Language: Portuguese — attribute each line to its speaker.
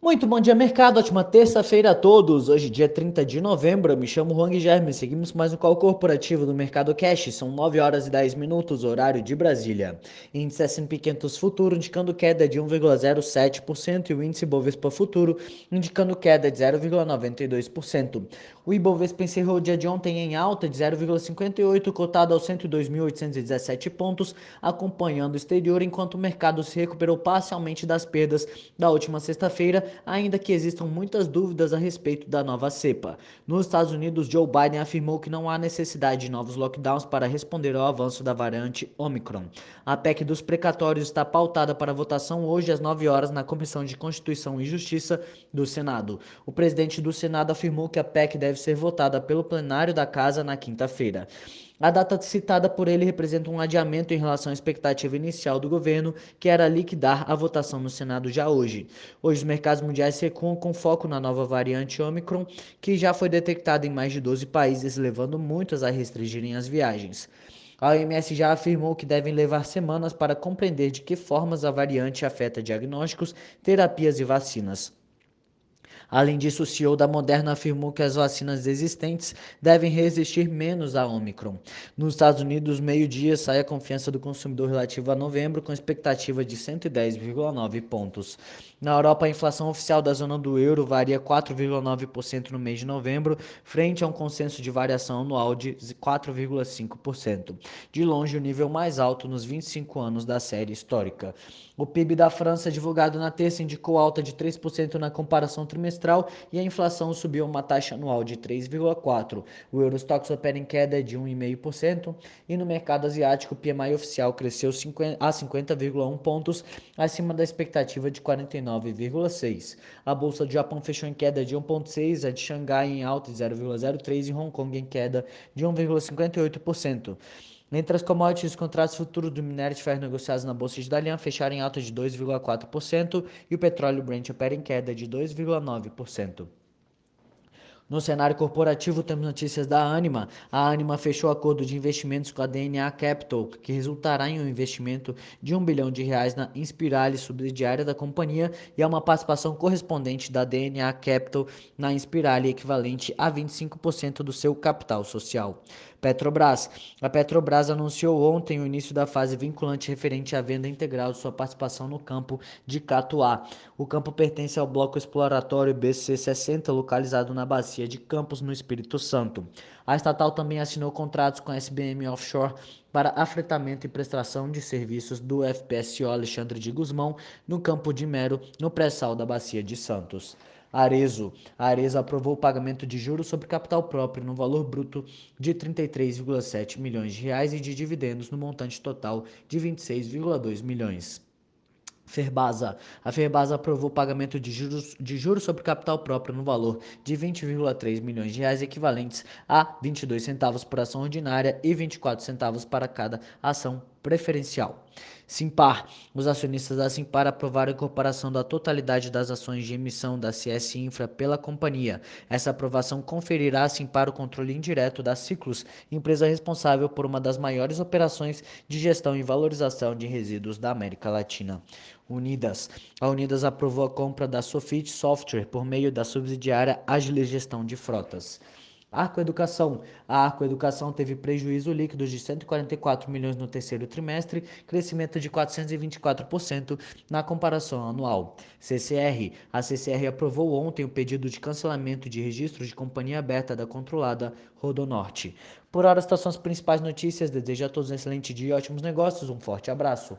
Speaker 1: Muito bom dia, mercado. Ótima terça-feira a todos. Hoje, dia 30 de novembro. Eu me chamo Juan Germe. Seguimos mais um call corporativo do Mercado Cash. São 9 horas e 10 minutos, horário de Brasília. Índice S&P 500 Futuro indicando queda de 1,07% e o índice Bovespa Futuro indicando queda de 0,92%. O Ibovespa encerrou o dia de ontem em alta de 0,58, cotado aos 102.817 pontos, acompanhando o exterior, enquanto o mercado se recuperou parcialmente das perdas da última sexta-feira ainda que existam muitas dúvidas a respeito da nova cepa. Nos Estados Unidos, Joe Biden afirmou que não há necessidade de novos lockdowns para responder ao avanço da variante Omicron. A PEC dos precatórios está pautada para votação hoje às 9 horas na Comissão de Constituição e Justiça do Senado. O presidente do Senado afirmou que a PEC deve ser votada pelo plenário da Casa na quinta-feira. A data citada por ele representa um adiamento em relação à expectativa inicial do governo, que era liquidar a votação no Senado já hoje. Hoje, os mercados mundiais recuam com foco na nova variante Omicron, que já foi detectada em mais de 12 países, levando muitos a restringirem as viagens. A OMS já afirmou que devem levar semanas para compreender de que formas a variante afeta diagnósticos, terapias e vacinas. Além disso, o CEO da Moderna afirmou que as vacinas existentes devem resistir menos à Omicron. Nos Estados Unidos, meio-dia sai a confiança do consumidor relativa a novembro, com expectativa de 110,9 pontos. Na Europa, a inflação oficial da zona do euro varia 4,9% no mês de novembro, frente a um consenso de variação anual de 4,5%. De longe, o nível mais alto nos 25 anos da série histórica. O PIB da França, divulgado na terça, indicou alta de 3% na comparação trimestral e a inflação subiu uma taxa anual de 3,4%. O Eurostox opera em queda de 1,5% e no mercado asiático o PMI oficial cresceu a 50,1 pontos, acima da expectativa de 49,6. A bolsa do Japão fechou em queda de 1,6%, a de Xangai em alta de 0,03% e Hong Kong em queda de 1,58%. Entre as commodities, os contratos futuros do minério de ferro negociados na Bolsa de Dalian fecharam em alta de 2,4% e o petróleo Brent opera em queda de 2,9%. No cenário corporativo, temos notícias da Anima. A Anima fechou acordo de investimentos com a DNA Capital, que resultará em um investimento de um bilhão de reais na Inspirale, subsidiária da companhia, e é uma participação correspondente da DNA Capital na Inspirale, equivalente a 25% do seu capital social. Petrobras. A Petrobras anunciou ontem o início da fase vinculante referente à venda integral de sua participação no campo de Catuá. O campo pertence ao bloco exploratório BC60, localizado na bacia de Campos, no Espírito Santo. A estatal também assinou contratos com a SBM Offshore para afretamento e prestação de serviços do FPSO Alexandre de Guzmão no campo de Mero, no pré-sal da Bacia de Santos. Arezo. A Arezo aprovou o pagamento de juros sobre capital próprio no valor bruto de 33,7 milhões de reais e de dividendos no montante total de 26,2 milhões. Ferbasa. A Ferbasa aprovou o pagamento de juros, de juros sobre capital próprio no valor de 20,3 milhões de reais, equivalentes a 22 centavos por ação ordinária e 24 centavos para cada ação preferencial. Simpar. Os acionistas da Simpar aprovaram a incorporação da totalidade das ações de emissão da CS Infra pela companhia. Essa aprovação conferirá a Simpar o controle indireto da Ciclus, empresa responsável por uma das maiores operações de gestão e valorização de resíduos da América Latina. Unidas. A Unidas aprovou a compra da Sofit Software por meio da subsidiária Agile Gestão de Frotas. Arco Educação. A Arco Educação teve prejuízo líquido de 144 milhões no terceiro trimestre, crescimento de 424% na comparação anual. CCR. A CCR aprovou ontem o pedido de cancelamento de registro de companhia aberta da controlada Rodonorte. Por hora, estas são as principais notícias. Desejo a todos um excelente dia e ótimos negócios. Um forte abraço.